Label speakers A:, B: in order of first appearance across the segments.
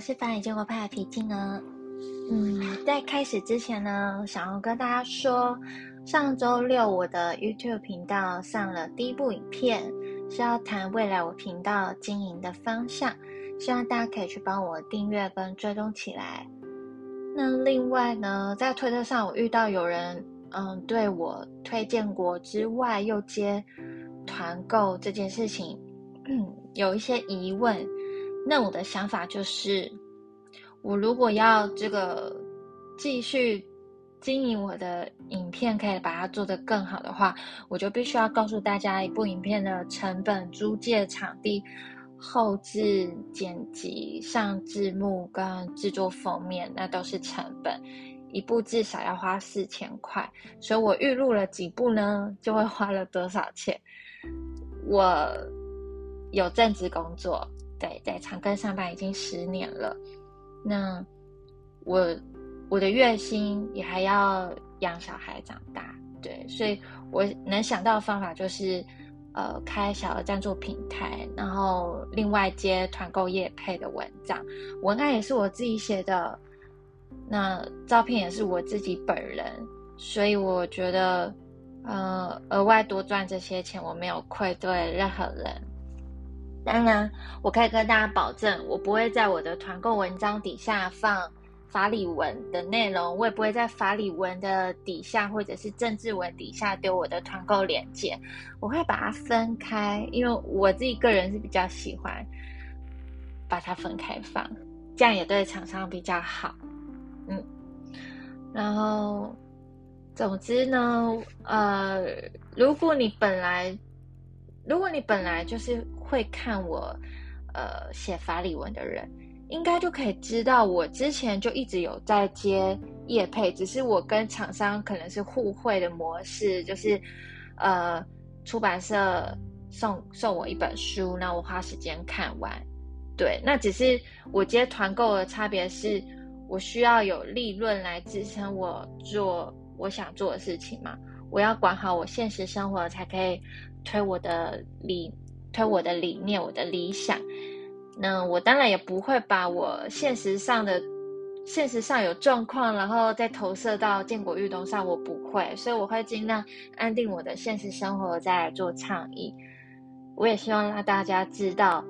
A: 是法理建国派的皮筋呢。嗯，在开始之前呢，想要跟大家说，上周六我的 YouTube 频道上了第一部影片，是要谈未来我频道经营的方向，希望大家可以去帮我订阅跟追踪起来。那另外呢，在推特上我遇到有人，嗯，对我推荐国之外又接团购这件事情，嗯，有一些疑问。那我的想法就是，我如果要这个继续经营我的影片，可以把它做得更好的话，我就必须要告诉大家，一部影片的成本、租借场地、后置剪辑、上字幕跟制作封面，那都是成本，一部至少要花四千块。所以我预录了几部呢，就会花了多少钱？我有正职工作。对，在长庚上班已经十年了，那我我的月薪也还要养小孩长大，对，所以我能想到的方法就是，呃，开小额赞助平台，然后另外接团购业配的文章，文案也是我自己写的，那照片也是我自己本人，所以我觉得，呃，额外多赚这些钱，我没有愧对任何人。当然，我可以跟大家保证，我不会在我的团购文章底下放法理文的内容，我也不会在法理文的底下或者是政治文底下丢我的团购链接，我会把它分开，因为我自己个人是比较喜欢把它分开放，这样也对厂商比较好。嗯，然后，总之呢，呃，如果你本来，如果你本来就是。会看我，呃，写法理文的人，应该就可以知道，我之前就一直有在接业配，只是我跟厂商可能是互惠的模式，就是，呃，出版社送送我一本书，那我花时间看完，对，那只是我接团购的差别是，我需要有利润来支撑我做我想做的事情嘛，我要管好我现实生活，才可以推我的理。推我的理念，我的理想，那我当然也不会把我现实上的、现实上有状况，然后再投射到建国运动上，我不会，所以我会尽量安定我的现实生活，再来做倡议。我也希望让大家知道，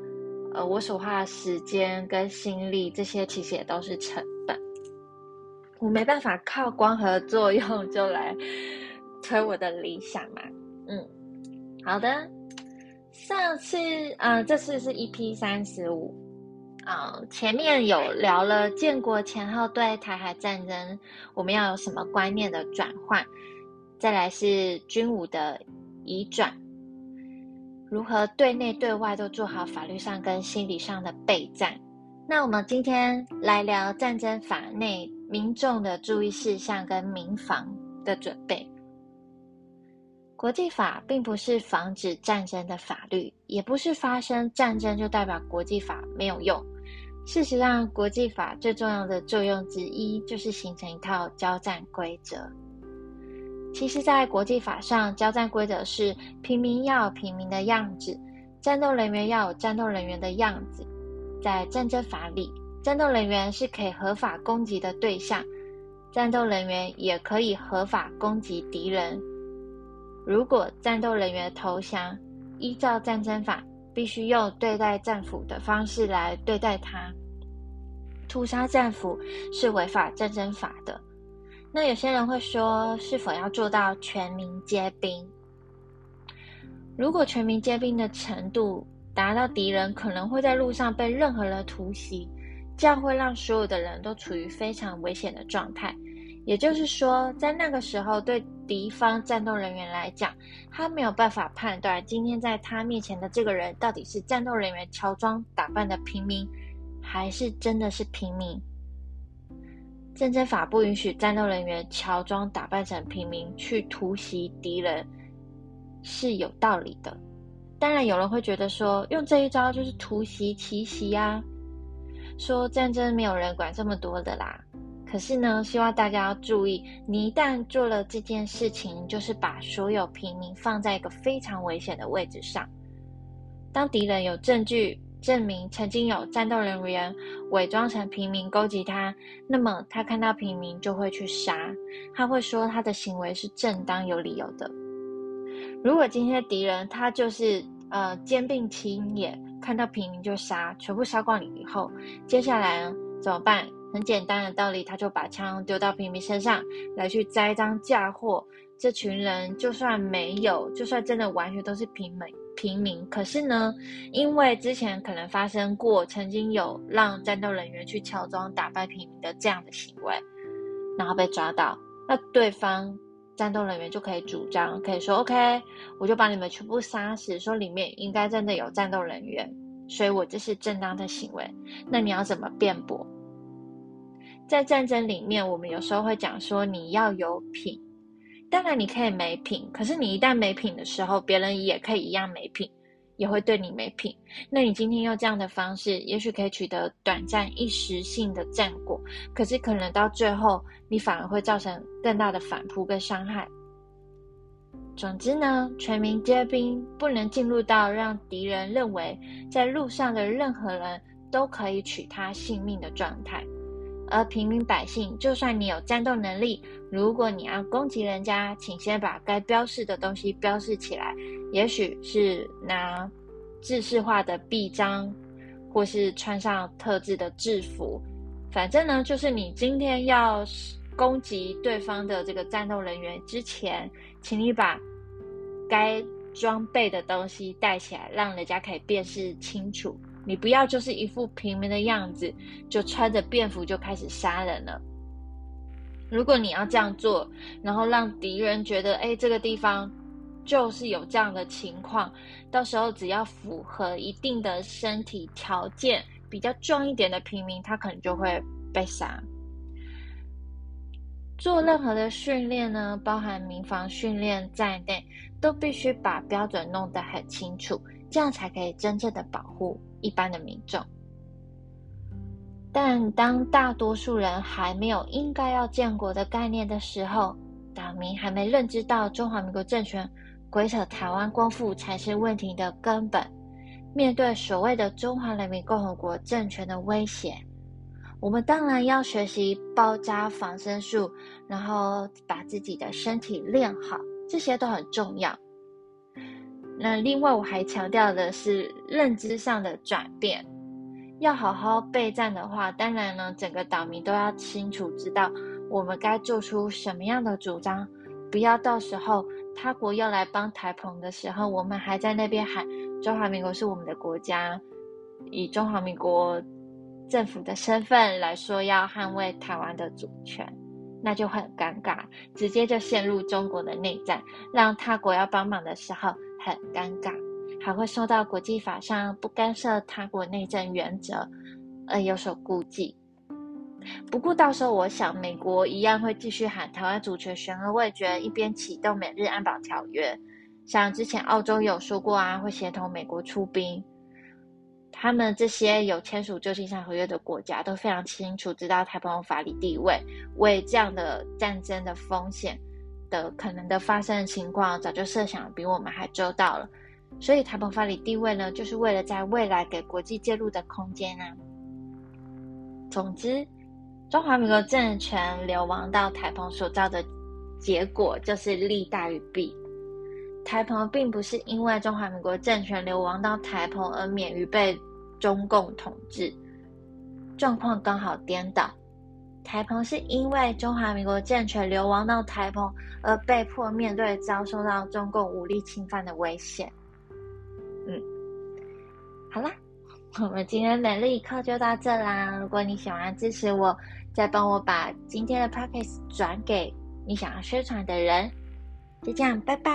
A: 呃，我所花的时间跟心力，这些其实也都是成本。我没办法靠光合作用就来推我的理想嘛。嗯，好的。上次，嗯，这次是 EP 三十五，啊，前面有聊了建国前后对台海战争我们要有什么观念的转换，再来是军武的移转，如何对内对外都做好法律上跟心理上的备战。那我们今天来聊战争法内民众的注意事项跟民防的准备。国际法并不是防止战争的法律，也不是发生战争就代表国际法没有用。事实上，国际法最重要的作用之一就是形成一套交战规则。其实，在国际法上，交战规则是平民要有平民的样子，战斗人员要有战斗人员的样子。在战争法里，战斗人员是可以合法攻击的对象，战斗人员也可以合法攻击敌人。如果战斗人员投降，依照战争法，必须用对待战俘的方式来对待他。屠杀战俘是违法战争法的。那有些人会说，是否要做到全民皆兵？如果全民皆兵的程度达到敌人可能会在路上被任何人突袭，这样会让所有的人都处于非常危险的状态。也就是说，在那个时候，对敌方战斗人员来讲，他没有办法判断今天在他面前的这个人到底是战斗人员乔装打扮的平民，还是真的是平民。战争法不允许战斗人员乔装打扮成平民去突袭敌人，是有道理的。当然，有人会觉得说，用这一招就是突袭奇袭呀，说战争没有人管这么多的啦。可是呢，希望大家要注意，你一旦做了这件事情，就是把所有平民放在一个非常危险的位置上。当敌人有证据证明曾经有战斗人员伪装成平民攻击他，那么他看到平民就会去杀，他会说他的行为是正当有理由的。如果今天敌人他就是呃兼并亲也，看到平民就杀，全部杀光你以后，接下来呢怎么办？很简单的道理，他就把枪丢到平民身上来去栽赃嫁祸。这群人就算没有，就算真的完全都是平民。平民，可是呢，因为之前可能发生过，曾经有让战斗人员去乔装打败平民的这样的行为，然后被抓到，那对方战斗人员就可以主张，可以说 OK，我就把你们全部杀死，说里面应该真的有战斗人员，所以我这是正当的行为。那你要怎么辩驳？在战争里面，我们有时候会讲说你要有品。当然你可以没品，可是你一旦没品的时候，别人也可以一样没品，也会对你没品。那你今天用这样的方式，也许可以取得短暂一时性的战果，可是可能到最后，你反而会造成更大的反扑跟伤害。总之呢，全民皆兵，不能进入到让敌人认为在路上的任何人都可以取他性命的状态。而平民百姓，就算你有战斗能力，如果你要攻击人家，请先把该标示的东西标示起来。也许是拿制式化的臂章，或是穿上特制的制服。反正呢，就是你今天要攻击对方的这个战斗人员之前，请你把该装备的东西带起来，让人家可以辨识清楚。你不要就是一副平民的样子，就穿着便服就开始杀人了。如果你要这样做，然后让敌人觉得，哎，这个地方就是有这样的情况，到时候只要符合一定的身体条件，比较壮一点的平民，他可能就会被杀。做任何的训练呢，包含民防训练在内，都必须把标准弄得很清楚。这样才可以真正的保护一般的民众。但当大多数人还没有应该要建国的概念的时候，岛民还没认知到中华民国政权鬼扯台湾光复才是问题的根本。面对所谓的中华人民共和国政权的威胁，我们当然要学习包扎防身术，然后把自己的身体练好，这些都很重要。那另外我还强调的是认知上的转变，要好好备战的话，当然呢，整个岛民都要清楚知道我们该做出什么样的主张，不要到时候他国要来帮台澎的时候，我们还在那边喊中华民国是我们的国家，以中华民国政府的身份来说要捍卫台湾的主权，那就很尴尬，直接就陷入中国的内战，让他国要帮忙的时候。很尴尬，还会受到国际法上不干涉他国内政原则而有所顾忌。不过到时候，我想美国一样会继续喊台湾主权悬而未决，一边启动美日安保条约。像之前澳洲有说过啊，会协同美国出兵。他们这些有签署旧金山合约的国家都非常清楚知道台澎法理地位，为这样的战争的风险。的可能的发生的情况，早就设想比我们还周到了。所以台澎法理地位呢，就是为了在未来给国际介入的空间啊。总之，中华民国政权流亡到台澎所造的结果，就是利大于弊。台澎并不是因为中华民国政权流亡到台澎而免于被中共统治，状况刚好颠倒。台澎是因为中华民国政权流亡到台澎，而被迫面对遭受到中共武力侵犯的危险。嗯，好啦，我们今天每日一课就到这啦。如果你喜欢支持我，再帮我把今天的 p o c k e t 转给你想要宣传的人。就这样，拜拜。